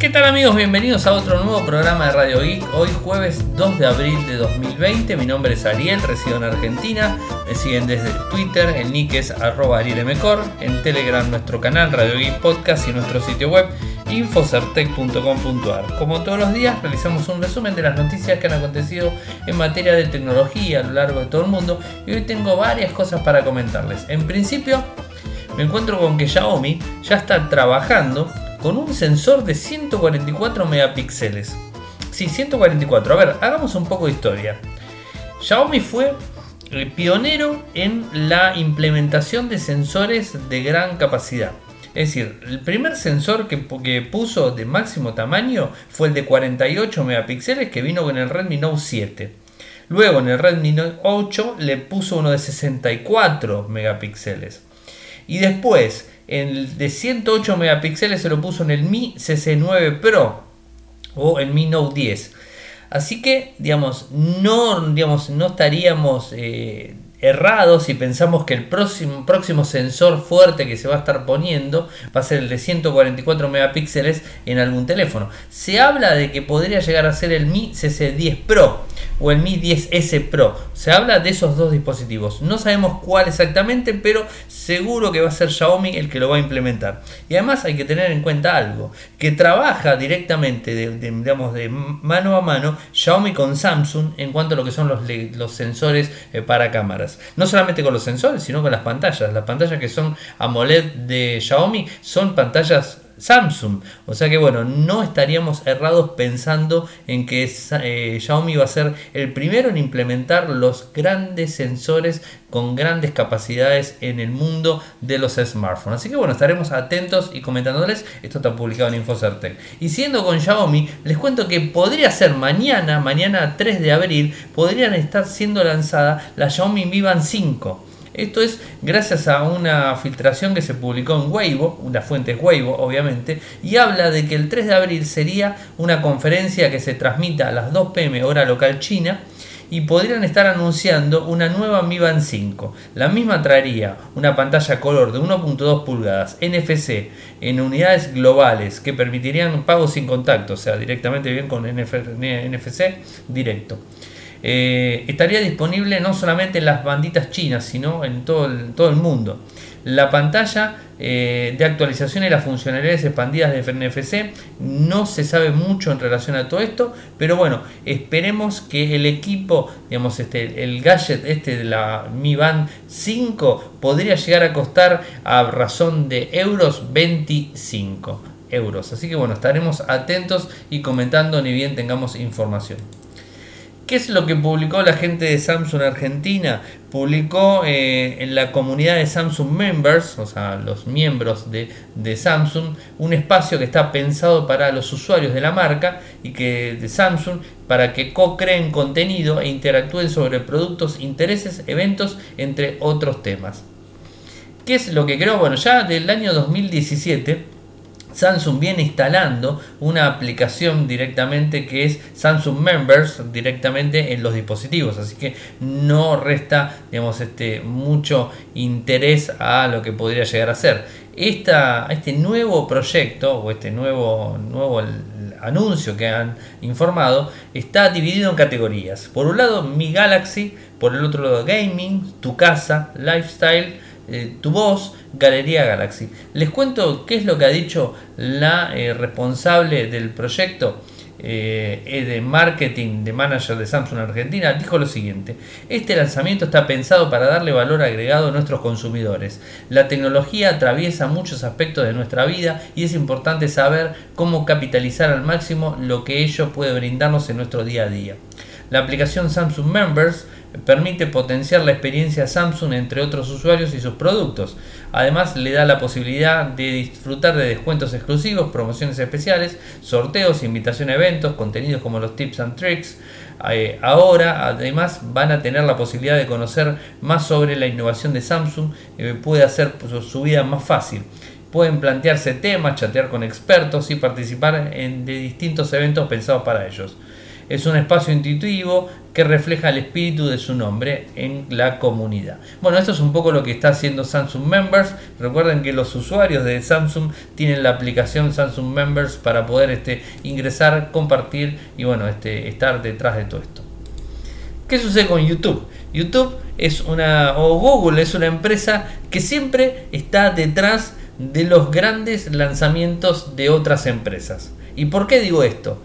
¿Qué tal amigos? Bienvenidos a otro nuevo programa de Radio Geek. Hoy jueves 2 de abril de 2020. Mi nombre es Ariel, resido en Argentina. Me siguen desde Twitter, el nick es arroba arielmcor. En Telegram nuestro canal Radio Geek Podcast y nuestro sitio web infocertec.com.ar. Como todos los días realizamos un resumen de las noticias que han acontecido en materia de tecnología a lo largo de todo el mundo y hoy tengo varias cosas para comentarles. En principio me encuentro con que Xiaomi ya está trabajando con un sensor de 144 megapíxeles. Sí, 144. A ver, hagamos un poco de historia. Xiaomi fue el pionero en la implementación de sensores de gran capacidad. Es decir, el primer sensor que, puso de máximo tamaño fue el de 48 megapíxeles que vino con el Redmi Note 7. Luego en el Redmi Note 8 le puso uno de 64 megapíxeles. Y después el de 108 megapíxeles se lo puso en el Mi CC9 Pro o el Mi Note 10. Así que, digamos, no, digamos, no estaríamos eh, errados si pensamos que el próximo, próximo sensor fuerte que se va a estar poniendo va a ser el de 144 megapíxeles en algún teléfono. Se habla de que podría llegar a ser el Mi CC10 Pro o el Mi 10S Pro. Se habla de esos dos dispositivos. No sabemos cuál exactamente, pero seguro que va a ser Xiaomi el que lo va a implementar. Y además hay que tener en cuenta algo, que trabaja directamente de, digamos, de mano a mano Xiaomi con Samsung en cuanto a lo que son los, los sensores eh, para cámaras. No solamente con los sensores, sino con las pantallas. Las pantallas que son AMOLED de Xiaomi son pantallas Samsung. O sea que bueno, no estaríamos errados pensando en que eh, Xiaomi va a ser el primero en implementar los grandes sensores con grandes capacidades en el mundo de los smartphones. Así que bueno, estaremos atentos y comentándoles. Esto está publicado en Infocertec. Y siendo con Xiaomi, les cuento que podría ser mañana, mañana 3 de abril, podrían estar siendo lanzada la Xiaomi Mi Band 5. Esto es gracias a una filtración que se publicó en Weibo, una fuente Weibo obviamente, y habla de que el 3 de abril sería una conferencia que se transmita a las 2 pm hora local china y podrían estar anunciando una nueva Mi Band 5. La misma traería una pantalla color de 1.2 pulgadas NFC en unidades globales que permitirían pagos sin contacto, o sea, directamente bien con NFC directo. Eh, estaría disponible no solamente en las banditas chinas, sino en todo el, todo el mundo. La pantalla eh, de actualización y las funcionalidades expandidas de NFC no se sabe mucho en relación a todo esto, pero bueno, esperemos que el equipo, digamos, este, el gadget este de la Mi Band 5 podría llegar a costar a razón de euros 25 euros. Así que bueno, estaremos atentos y comentando ni bien tengamos información. ¿Qué es lo que publicó la gente de Samsung Argentina? Publicó eh, en la comunidad de Samsung Members, o sea, los miembros de, Samsung, un espacio que está pensado para los usuarios de la marca y que de Samsung para que co-creen contenido e interactúen sobre productos, intereses, eventos, entre otros temas. ¿Qué es lo que creo? Bueno, ya del año 2017 Samsung viene instalando una aplicación directamente que es Samsung Members directamente en los dispositivos, así que no resta digamos, este, mucho interés a lo que podría llegar a ser. Esta, este nuevo proyecto o este nuevo, nuevo anuncio que han informado está dividido en categorías. Por un lado Mi Galaxy, por el otro lado Gaming, Tu Casa, Lifestyle, eh, Tu Voz, Galería Galaxy. Les cuento qué es lo que ha dicho la eh, responsable del proyecto eh, de marketing de manager de Samsung Argentina. Dijo lo siguiente, este lanzamiento está pensado para darle valor agregado a nuestros consumidores. La tecnología atraviesa muchos aspectos de nuestra vida y es importante saber cómo capitalizar al máximo lo que ello puede brindarnos en nuestro día a día. La aplicación Samsung Members permite potenciar la experiencia Samsung entre otros usuarios y sus productos. Además le da la posibilidad de disfrutar de descuentos exclusivos, promociones especiales, sorteos, invitación a eventos, contenidos como los tips and tricks. Eh, ahora además van a tener la posibilidad de conocer más sobre la innovación de Samsung, eh, puede hacer su vida más fácil. Pueden plantearse temas, chatear con expertos y participar en, de distintos eventos pensados para ellos. Es un espacio intuitivo que refleja el espíritu de su nombre en la comunidad. Bueno, esto es un poco lo que está haciendo Samsung Members. Recuerden que los usuarios de Samsung tienen la aplicación Samsung Members para poder este, ingresar, compartir y bueno, este, estar detrás de todo esto. ¿Qué sucede con YouTube? YouTube es una, o Google es una empresa que siempre está detrás de los grandes lanzamientos de otras empresas. ¿Y por qué digo esto?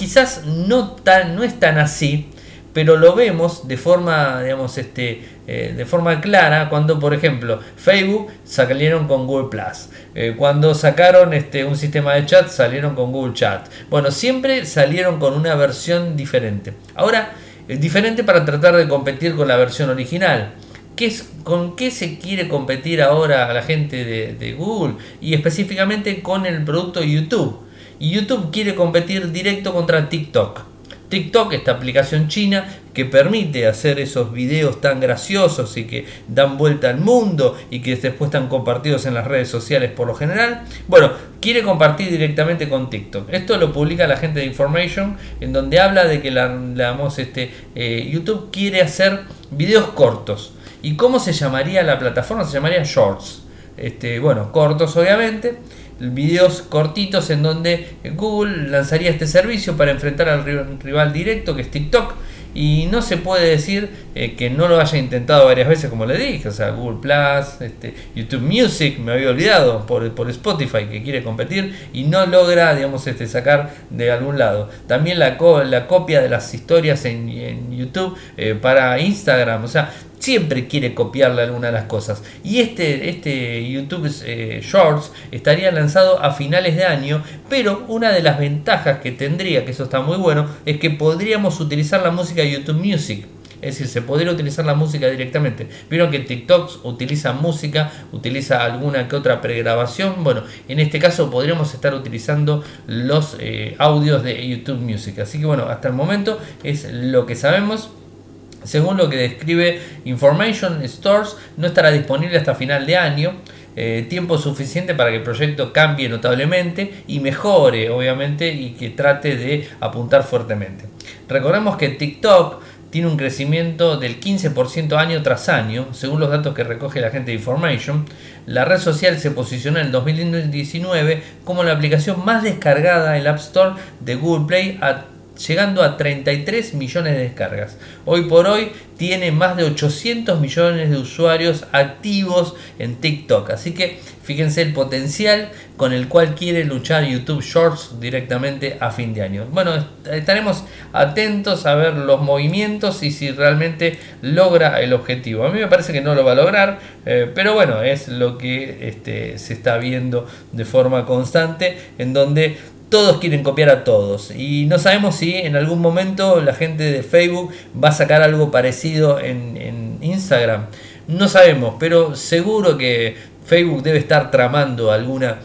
Quizás no, tan, es tan así, pero lo vemos de forma, digamos, este, eh, de forma clara cuando, por ejemplo, Facebook salieron con Google Plus, eh, cuando sacaron este, un sistema de chat salieron con Google Chat. Bueno, siempre salieron con una versión diferente. Ahora, diferente para tratar de competir con la versión original. ¿Qué es, ¿Con qué se quiere competir ahora la gente de Google? Y específicamente con el producto YouTube. Y YouTube quiere competir directo contra TikTok. TikTok, esta aplicación china que permite hacer esos videos tan graciosos y que dan vuelta al mundo y que después están compartidos en las redes sociales por lo general. Bueno, quiere compartir directamente con TikTok. Esto lo publica la gente de Information en donde habla de que la, este, eh, YouTube quiere hacer videos cortos. ¿Y cómo se llamaría la plataforma? Se llamaría Shorts. Este, bueno, cortos obviamente videos cortitos en donde Google lanzaría este servicio para enfrentar al rival directo que es TikTok. Y no se puede decir eh, que no lo haya intentado varias veces como le dije, o sea, Google Plus, este, YouTube Music, me había olvidado por, por, Spotify que quiere competir y no logra, digamos, este, sacar de algún lado. También la, la copia de las historias en, YouTube eh, para Instagram, o sea, siempre quiere copiarle alguna de las cosas. Y este, este YouTube eh, Shorts estaría lanzado a finales de año, pero una de las ventajas que tendría, que eso está muy bueno, es que podríamos utilizar la música de YouTube Music. Es decir, se podría utilizar la música directamente. Vieron que TikTok utiliza música, utiliza alguna que otra pregrabación. Bueno, en este caso podríamos estar utilizando los eh, audios de YouTube Music. Así que bueno, hasta el momento es lo que sabemos. Según lo que describe Information Stores, no estará disponible hasta final de año. Eh, tiempo suficiente para que el proyecto cambie notablemente y mejore, obviamente, y que trate de apuntar fuertemente. Recordemos que TikTok tiene un crecimiento del 15% año tras año, según los datos que recoge la gente de Information. La red social se posicionó en el 2019 como la aplicación más descargada en el App Store de Google Play llegando a 33 millones de descargas. Hoy por hoy tiene más de 800 millones de usuarios activos en TikTok. Así que fíjense el potencial con el cual quiere luchar YouTube Shorts directamente a fin de año. Bueno, estaremos atentos a ver los movimientos y si realmente logra el objetivo. A mí me parece que no lo va a lograr, eh, pero bueno, es lo que este, se está viendo de forma constante, en donde todos quieren copiar a todos. Y no sabemos si en algún momento la gente de Facebook va a sacar algo parecido en, Instagram. No sabemos, pero seguro que Facebook debe estar tramando alguna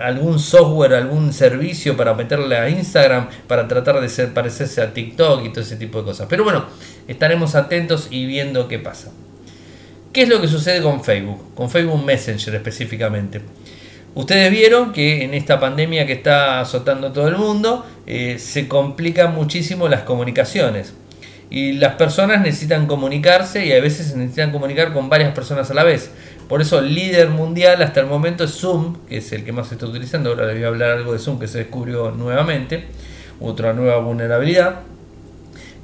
algún software, algún servicio para meterle a Instagram para tratar de ser, parecerse a TikTok y todo ese tipo de cosas. Pero bueno, estaremos atentos y viendo qué pasa. ¿Qué es lo que sucede con Facebook? Con Facebook Messenger específicamente. Ustedes vieron que en esta pandemia que está azotando todo el mundo eh, se complican muchísimo las comunicaciones. Y las personas necesitan comunicarse y a veces necesitan comunicar con varias personas a la vez. Por eso el líder mundial hasta el momento es Zoom, que es el que más se está utilizando. Ahora les voy a hablar algo de Zoom que se descubrió nuevamente. Otra nueva vulnerabilidad.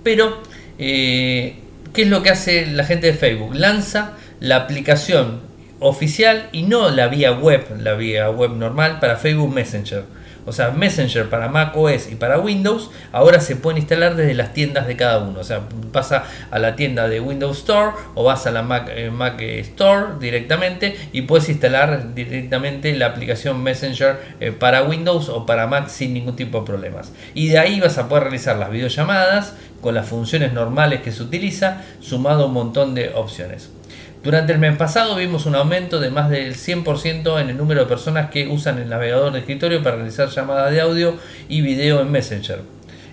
Pero, eh, ¿qué es lo que hace la gente de Facebook? Lanza la aplicación oficial y no la vía web, la vía web normal para Facebook Messenger. O sea, Messenger para Mac OS y para Windows ahora se puede instalar desde las tiendas de cada uno. O sea, pasa a la tienda de Windows Store o vas a la Mac, eh, Mac Store directamente y puedes instalar directamente la aplicación Messenger eh, para Windows o para Mac sin ningún tipo de problemas. Y de ahí vas a poder realizar las videollamadas con las funciones normales que se utiliza, sumado a un montón de opciones. Durante el mes pasado vimos un aumento de más del 100% en el número de personas que usan el navegador de escritorio para realizar llamadas de audio y video en Messenger.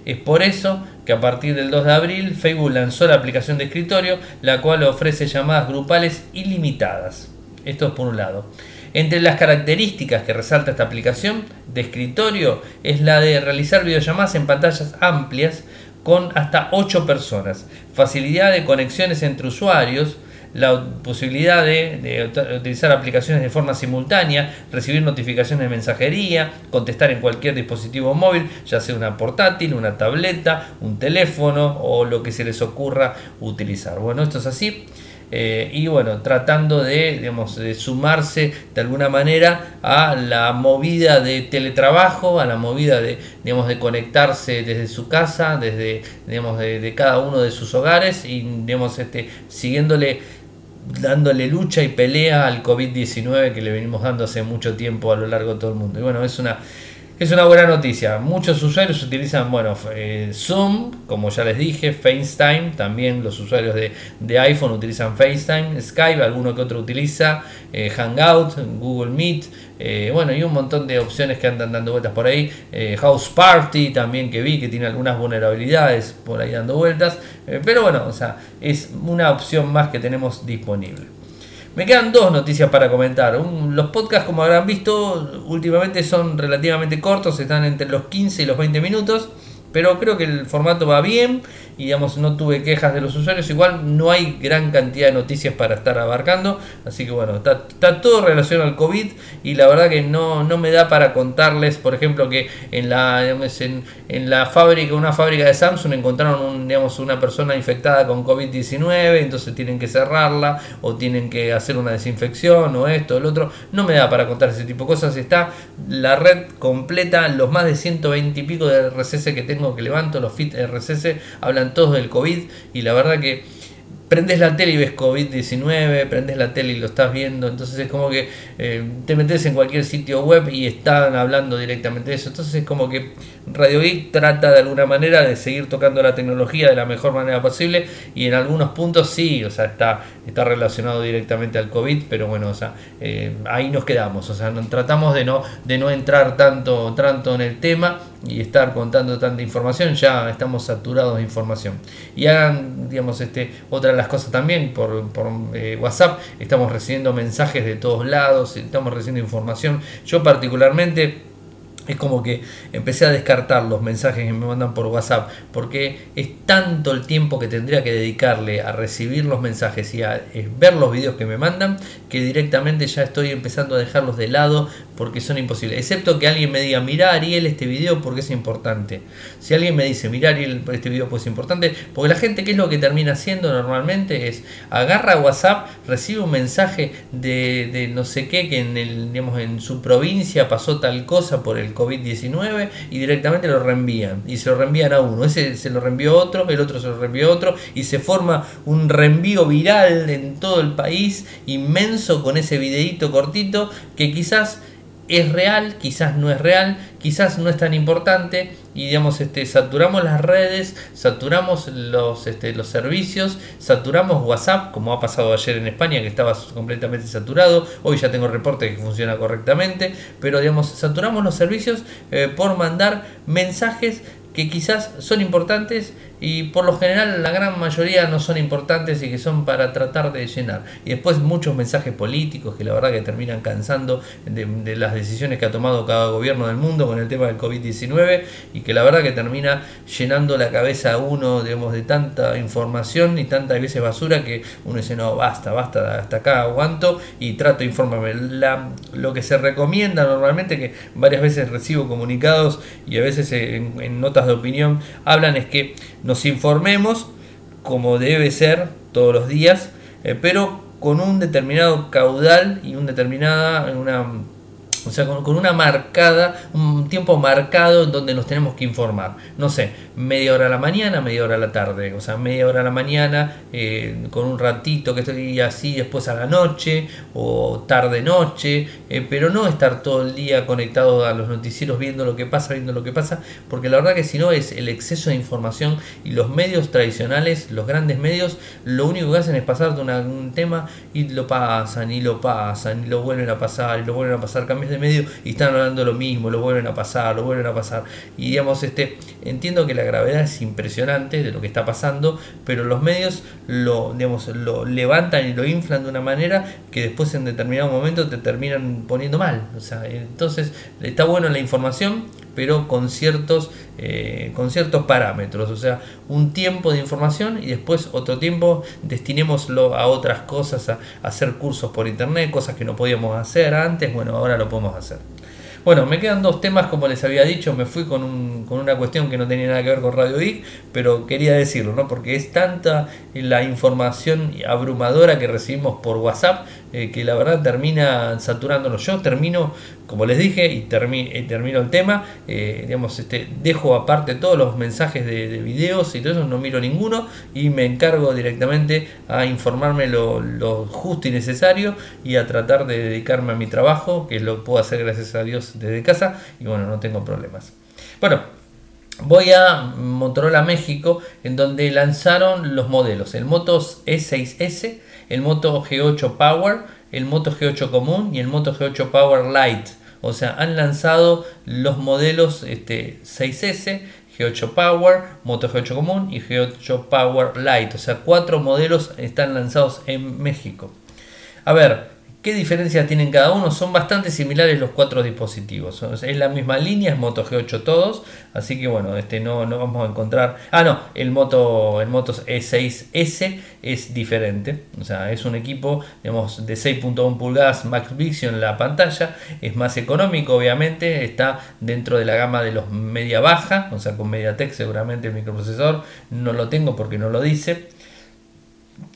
Es por eso que a partir del 2 de abril Facebook lanzó la aplicación de escritorio, la cual ofrece llamadas grupales ilimitadas. Esto es por un lado. Entre las características que resalta esta aplicación de escritorio es la de realizar videollamadas en pantallas amplias con hasta 8 personas, facilidad de conexiones entre usuarios, la posibilidad de, utilizar aplicaciones de forma simultánea, recibir notificaciones de mensajería, contestar en cualquier dispositivo móvil, ya sea una portátil, una tableta, un teléfono o lo que se les ocurra utilizar. Bueno, esto es así. Eh, y bueno, tratando de, digamos, sumarse de alguna manera a la movida de teletrabajo, a la movida de, digamos, de conectarse desde su casa, desde digamos, de, cada uno de sus hogares y digamos, este, siguiéndole dándole lucha y pelea al COVID-19 que le venimos dando hace mucho tiempo a lo largo de todo el mundo. Y bueno, es una es una buena noticia. Muchos usuarios utilizan, bueno, eh, Zoom, como ya les dije, FaceTime, también los usuarios de, iPhone utilizan FaceTime, Skype, alguno que otro utiliza, eh, Hangout, Google Meet, eh, bueno, y un montón de opciones que andan dando vueltas por ahí. House Party también que vi que tiene algunas vulnerabilidades por ahí dando vueltas. pero bueno, o sea, es una opción más que tenemos disponible. Me quedan dos noticias para comentar. los podcasts, como habrán visto, últimamente son relativamente cortos, están entre los 15 y los 20 minutos, pero creo que el formato va bien y digamos no tuve quejas de los usuarios. Igual no hay gran cantidad de noticias para estar abarcando, así que bueno, está, todo relacionado al COVID y la verdad que no, no me da para contarles, por ejemplo, que en la, en, la fábrica, una fábrica de Samsung encontraron digamos, una persona infectada con COVID-19, entonces tienen que cerrarla o tienen que hacer una desinfección o esto el otro. No me da para contar ese tipo de cosas. Está la red completa, los más de 120 y pico de RCS que tengo que levanto, los FIT RCS, hablan todos del COVID y la verdad que prendes la tele y ves COVID-19, prendes la tele y lo estás viendo, entonces es como que eh, te metes en cualquier sitio web y están hablando directamente de eso, entonces es como que Radio Geek trata de alguna manera de seguir tocando la tecnología de la mejor manera posible y en algunos puntos sí, o sea, está, está relacionado directamente al COVID, pero bueno, o sea, eh, ahí nos quedamos, o sea, tratamos de no, de no entrar tanto, tanto en el tema y estar contando tanta información, ya estamos saturados de información. Y hagan, digamos, este, otra de las cosas también por, eh, WhatsApp, estamos recibiendo mensajes de todos lados, estamos recibiendo información. Yo particularmente es como que empecé a descartar los mensajes que me mandan por WhatsApp porque es tanto el tiempo que tendría que dedicarle a recibir los mensajes y a eh, ver los videos que me mandan que directamente ya estoy empezando a dejarlos de lado porque son imposibles. Excepto que alguien me diga, mira Ariel este video porque es importante. Si alguien me dice, mira Ariel este video porque es importante, porque la gente qué es lo que termina haciendo normalmente es agarra WhatsApp, recibe un mensaje de, de no sé qué que en, digamos, en su provincia pasó tal cosa por el COVID-19 y directamente lo reenvían. Y se lo reenvían a uno. Ese se lo reenvió otro, el otro se lo reenvió otro. Y se forma un reenvío viral en todo el país inmenso con ese videíto cortito que quizás es real, quizás no es real, quizás no es tan importante y digamos este saturamos las redes, saturamos los este, los servicios, saturamos WhatsApp como ha pasado ayer en España que estaba completamente saturado, hoy ya tengo reporte que funciona correctamente, pero digamos saturamos los servicios eh, por mandar mensajes que quizás son importantes y por lo general la gran mayoría no son importantes y que son para tratar de llenar. Y después muchos mensajes políticos que la verdad que terminan cansando de, las decisiones que ha tomado cada gobierno del mundo con el tema del COVID-19 y que la verdad que termina llenando la cabeza a uno digamos, de tanta información y tanta veces basura que uno dice no, basta, basta, hasta acá aguanto y trato de informarme. La, lo que se recomienda normalmente, que varias veces recibo comunicados y a veces en, en notas de opinión hablan es que nos informemos como debe ser todos los días, eh, pero con un determinado caudal y un determinada, una o sea, con, una marcada, un tiempo marcado en donde nos tenemos que informar. No sé, media hora a la mañana, media hora a la tarde. O sea, media hora a la mañana eh, con un ratito que estoy así después a la noche o tarde-noche. Eh, pero no estar todo el día conectado a los noticieros viendo lo que pasa, viendo lo que pasa. Porque la verdad que si no es el exceso de información y los medios tradicionales, los grandes medios, lo único que hacen es pasarte un tema y lo pasan y lo pasan y lo vuelven a pasar y lo vuelven a pasar. Cambios de medio y están hablando lo mismo, lo vuelven a pasar, lo vuelven a pasar. Y digamos, este, entiendo que la gravedad es impresionante de lo que está pasando, pero los medios lo, digamos, lo levantan y lo inflan de una manera que después en determinado momento te terminan poniendo mal. O sea, entonces está bueno la información, pero con ciertos, eh, con ciertos parámetros. O sea, un tiempo de información y después otro tiempo destinémoslo a otras cosas, a, hacer cursos por internet, cosas que no podíamos hacer antes, bueno, ahora lo podemos hacer. Bueno, me quedan dos temas, como les había dicho, me fui con, con una cuestión que no tenía nada que ver con Radio Geek, pero quería decirlo, ¿no? Porque es tanta la información abrumadora que recibimos por WhatsApp eh, que la verdad termina saturándonos. Yo termino, como les dije, y, termino el tema, eh, digamos, este, dejo aparte todos los mensajes de, videos y todo eso, no miro ninguno y me encargo directamente a informarme lo, lo justo y necesario y a tratar de dedicarme a mi trabajo, que lo puedo hacer gracias a Dios desde casa y bueno, no tengo problemas. Bueno, voy a Motorola México en donde lanzaron los modelos, el Moto E6S, el Moto G8 Power, el Moto G8 común y el Moto G8 Power Lite. O sea, han lanzado los modelos este, 6S, G8 Power, Moto G8 común y G8 Power Lite. O sea, cuatro modelos están lanzados en México. A ver, ¿Qué diferencias tienen cada uno? Son bastante similares los cuatro dispositivos. Es la misma línea, es Moto G8 todos. Así que bueno, este no, no vamos a encontrar. Ah, no, el Moto, el Moto E6S es diferente. O sea, es un equipo digamos, de 6.1 pulgadas Max Vision en la pantalla. Es más económico, obviamente. Está dentro de la gama de los media baja. O sea, con MediaTek seguramente el microprocesor. No lo tengo porque no lo dice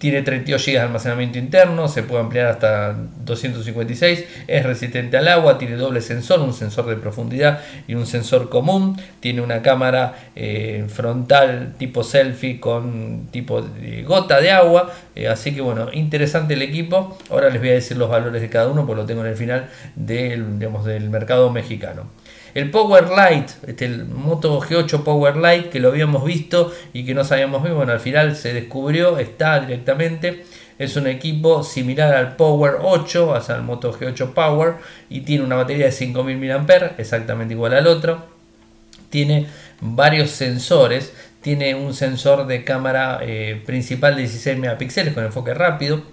tiene 32 GB de almacenamiento interno, se puede ampliar hasta 256, es resistente al agua, tiene doble sensor, un sensor de profundidad y un sensor común, tiene una cámara eh, frontal tipo selfie con tipo gota de agua, eh, así que bueno, interesante el equipo. Ahora les voy a decir los valores de cada uno, porque lo tengo en el final del, del mercado mexicano. El Power Light, este, el Moto G8 Power Light que lo habíamos visto y que no sabíamos bien, bueno, al final se descubrió, está directamente. Es un equipo similar al Power 8, o sea, al Moto G8 Power, y tiene una batería de 5000 mAh, exactamente igual al otro. Tiene varios sensores, tiene un sensor de cámara eh, principal de 16 megapíxeles con enfoque rápido,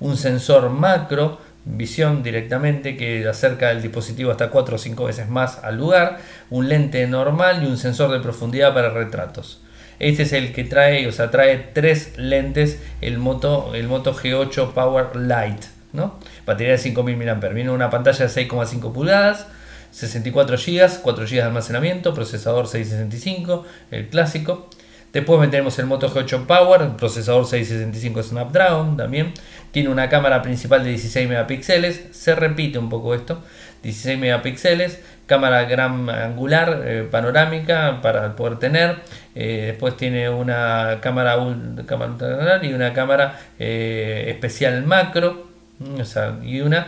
un sensor macro visión directamente que acerca el dispositivo hasta 4 o 5 veces más al lugar, un lente normal y un sensor de profundidad para retratos. Este es el que trae, o sea, trae tres lentes el Moto, el Moto G8 Power Lite, ¿no? Batería de 5000 mAh. Viene una pantalla de 6,5 pulgadas, 64 GB, 4 GB de almacenamiento, procesador 665, el clásico. Después tenemos el Moto G8 Power, procesador 665 Snapdragon también. Tiene una cámara principal de 16 megapíxeles, se repite un poco esto, 16 megapíxeles, cámara gran angular, eh, panorámica para poder tener. Eh, después tiene una cámara, cámara y una cámara eh, especial macro. Mm, y una,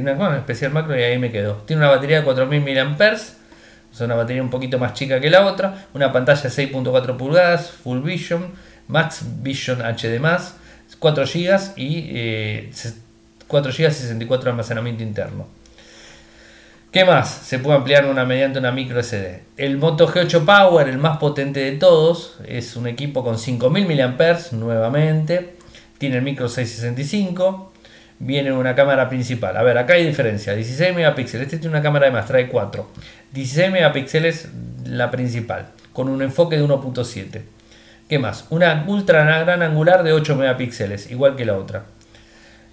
una cámara especial macro y ahí me quedo. Tiene una batería de 4000 mAh es una batería un poquito más chica que la otra, una pantalla 6.4 pulgadas, Full Vision, Max Vision HD+, 4 GB y 4 GB y 64 de almacenamiento interno. ¿Qué más? Se puede ampliar una mediante una micro SD. El Moto G8 Power, el más potente de todos, es un equipo con 5000 mAh nuevamente. Tiene el micro 665. Viene una cámara principal. A ver, acá hay diferencia. 16 megapíxeles. Este tiene una cámara de más, trae 4. 16 megapíxeles la principal, con un enfoque de 1.7. ¿Qué más? Una ultra gran angular de 8 megapíxeles, igual que la otra.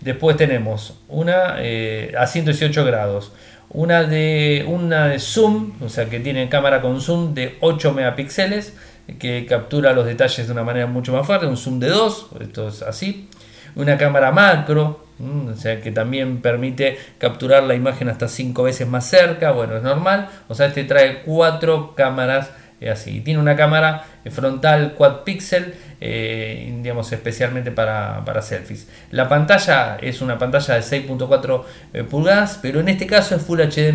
Después tenemos una eh, a 118 grados, una de, una de zoom, o sea que tiene cámara con zoom de 8 megapíxeles, que captura los detalles de una manera mucho más fuerte, un zoom de 2, esto es así. Una cámara macro, o sea que también permite capturar la imagen hasta 5 veces más cerca, bueno, es normal. O sea, este trae 4 cámaras eh, así. Tiene una cámara eh, frontal quad pixel, eh, digamos especialmente para, selfies. La pantalla es una pantalla de 6.4 pulgadas, pero en este caso es Full HD+,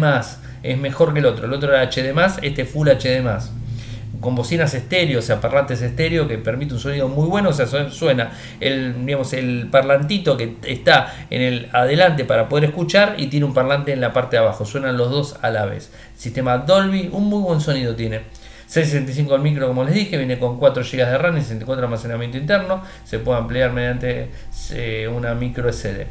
es mejor que el otro. El otro era HD+, este es Full HD+. Con bocinas estéreo, o sea, parlantes estéreo que permite un sonido muy bueno, o sea, suena el, digamos, el parlantito que está en el adelante para poder escuchar y tiene un parlante en la parte de abajo, suenan los dos a la vez. Sistema Dolby, un muy buen sonido tiene. 665 el micro, como les dije, viene con 4 GB de RAM y 64 de almacenamiento interno, se puede ampliar mediante eh, una micro SD.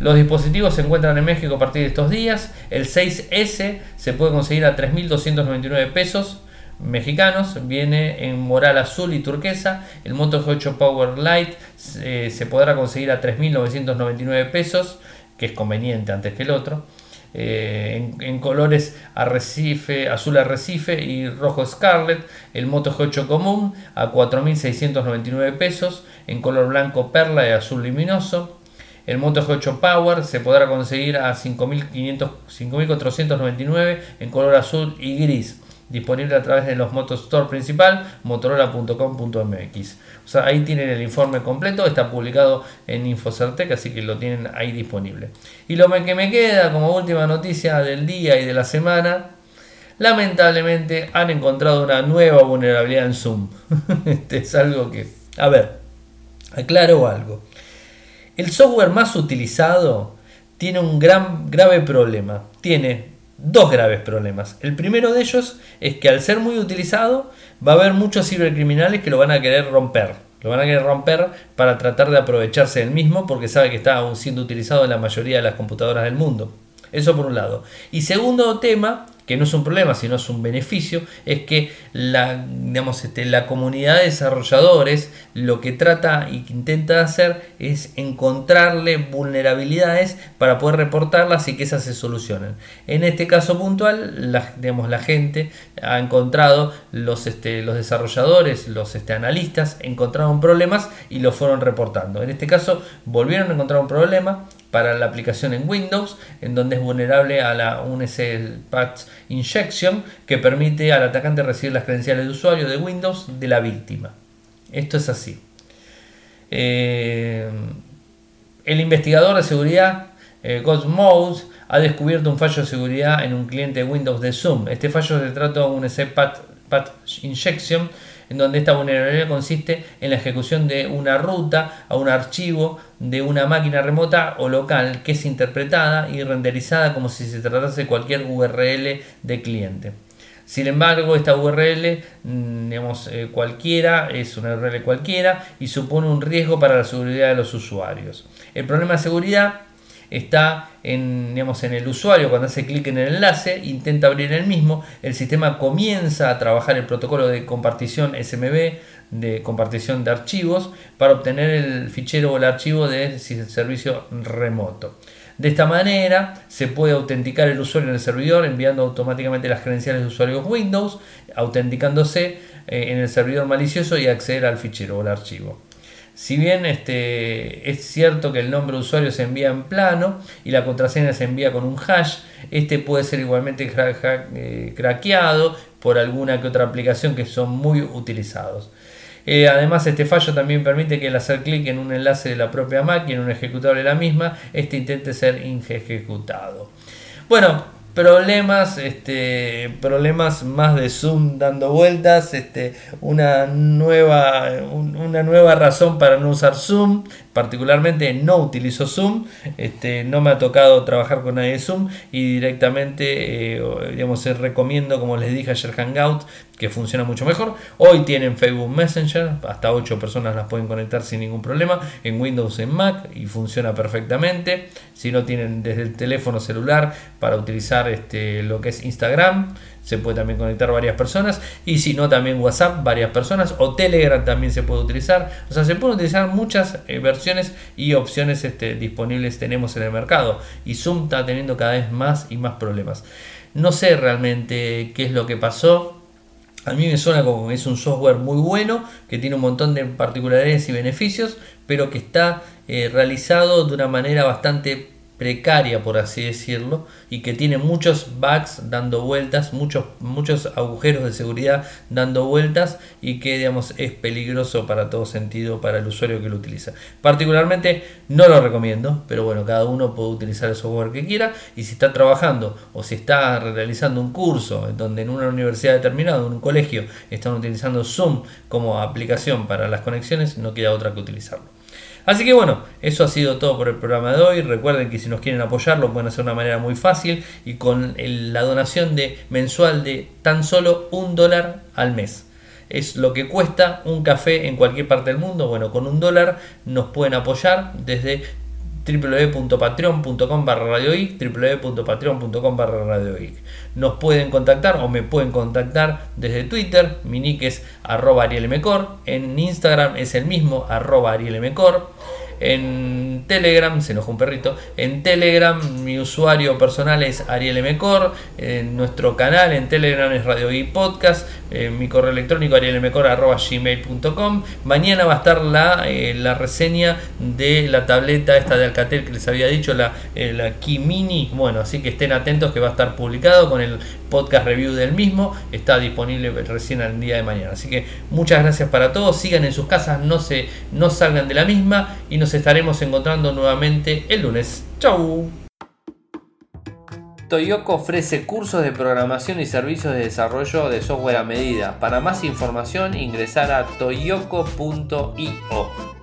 Los dispositivos se encuentran en México a partir de estos días. El 6S se puede conseguir a 3.299 pesos mexicanos, viene en moral azul y turquesa. El Moto G8 Power Lite eh, se podrá conseguir a 3.999 pesos, que es conveniente antes que el otro. Eh, en, colores arrecife, azul arrecife y rojo scarlet. El Moto G8 común a 4.699 pesos, en color blanco perla y azul luminoso. El Moto G8 Power se podrá conseguir a 5.499 en color azul y gris disponible a través de los Moto Store principal, motorola.com.mx. O sea, ahí tienen el informe completo, está publicado en Infocertec, así que lo tienen ahí disponible. Y lo que me queda como última noticia del día y de la semana, lamentablemente han encontrado una nueva vulnerabilidad en Zoom. este es algo que, a ver, aclaro algo. El software más utilizado tiene un gran grave problema. Tiene dos graves problemas. El primero de ellos es que al ser muy utilizado va a haber muchos cibercriminales que lo van a querer romper. Lo van a querer romper para tratar de aprovecharse del mismo porque sabe que está siendo utilizado en la mayoría de las computadoras del mundo. Eso por un lado. Y segundo tema que no es un problema, sino es un beneficio, es que la, digamos, este, la comunidad de desarrolladores lo que trata y que intenta hacer es encontrarle vulnerabilidades para poder reportarlas y que esas se solucionen. En este caso puntual, la, digamos, la gente ha encontrado, los, este, los desarrolladores, los este, analistas, encontraron problemas y lo fueron reportando. En este caso, volvieron a encontrar un problema, para la aplicación en Windows, en donde es vulnerable a la UNSL Patch Injection, que permite al atacante recibir las credenciales de usuario de Windows de la víctima. Esto es así. Eh, el investigador de seguridad eh, Mode ha descubierto un fallo de seguridad en un cliente de Windows de Zoom. Este fallo se trata de un Patch Injection en donde esta vulnerabilidad consiste en la ejecución de una ruta a un archivo de una máquina remota o local que es interpretada y renderizada como si se tratase de cualquier URL de cliente. Sin embargo, esta URL, mm, digamos, eh, cualquiera, es una URL cualquiera y supone un riesgo para la seguridad de los usuarios. El problema de seguridad está en, digamos, en el usuario, cuando hace clic en el enlace, intenta abrir el mismo, el sistema comienza a trabajar el protocolo de compartición SMB, de compartición de archivos, para obtener el fichero o el archivo de servicio remoto. De esta manera se puede autenticar el usuario en el servidor enviando automáticamente las credenciales de usuario Windows, autenticándose eh, en el servidor malicioso y acceder al fichero o al archivo. Si bien este, es cierto que el nombre de usuario se envía en plano y la contraseña se envía con un hash, este puede ser igualmente eh, craqueado por alguna que otra aplicación que son muy utilizados. Eh, además, este fallo también permite que al hacer clic en un enlace de la propia máquina, en un ejecutable de la misma, este intente ser ejecutado. Bueno, problemas, este, problemas más de Zoom dando vueltas, este, una nueva, una nueva razón para no usar Zoom, particularmente no utilizo Zoom, este, no me ha tocado trabajar con nadie de Zoom y directamente, eh, digamos, recomiendo, como les dije ayer, Hangout, que funciona mucho mejor. Hoy tienen Facebook Messenger, hasta 8 personas las pueden conectar sin ningún problema, en Windows, en Mac y funciona perfectamente. Si no tienen desde el teléfono celular para utilizar este, lo que es Instagram, se puede también conectar varias personas y si no también WhatsApp varias personas o Telegram también se puede utilizar o sea se pueden utilizar muchas eh, versiones y opciones este, disponibles tenemos en el mercado. Y Zoom está teniendo cada vez más y más problemas. No sé realmente qué es lo que pasó. A mí me suena como que es un software muy bueno, que tiene un montón de particularidades y beneficios, pero que está eh, realizado de una manera bastante precaria, por así decirlo, y que tiene muchos bugs dando vueltas, muchos, muchos agujeros de seguridad dando vueltas y que digamos, es peligroso para todo sentido para el usuario que lo utiliza. Particularmente no lo recomiendo, pero bueno, cada uno puede utilizar el software que quiera y si está trabajando o si está realizando un curso donde en una universidad determinada, en un colegio, están utilizando Zoom como aplicación para las conexiones, no queda otra que utilizarlo. Así que bueno, eso ha sido todo por el programa de hoy. Recuerden que si nos quieren apoyar lo pueden hacer de una manera muy fácil y con la donación de mensual de tan solo un dólar al mes. Es lo que cuesta un café en cualquier parte del mundo. Bueno, con un dólar nos pueden apoyar desde www.patreon.com barra radioic www.patreon.com barra radioic nos pueden contactar o me pueden contactar desde Twitter mi nick es arroba arielmcor en Instagram es el mismo arroba arielmcor en Telegram, se enojó un perrito. En Telegram, mi usuario personal es Ariel Mecor. En nuestro canal en Telegram es Radio y Podcast. En mi correo electrónico arielmecor.gmail.com. Mañana va a estar la, eh, la reseña de la tableta esta de Alcatel que les había dicho, la, eh, la Key Mini. Bueno, así que estén atentos que va a estar publicado con el podcast review del mismo. Está disponible recién al día de mañana. Así que muchas gracias para todos. Sigan en sus casas, no, se, no salgan de la misma y nos estaremos encontrando nuevamente el lunes. ¡Chau! Toyoko ofrece cursos de programación y servicios de desarrollo de software a medida. Para más información ingresar a toyoko.io.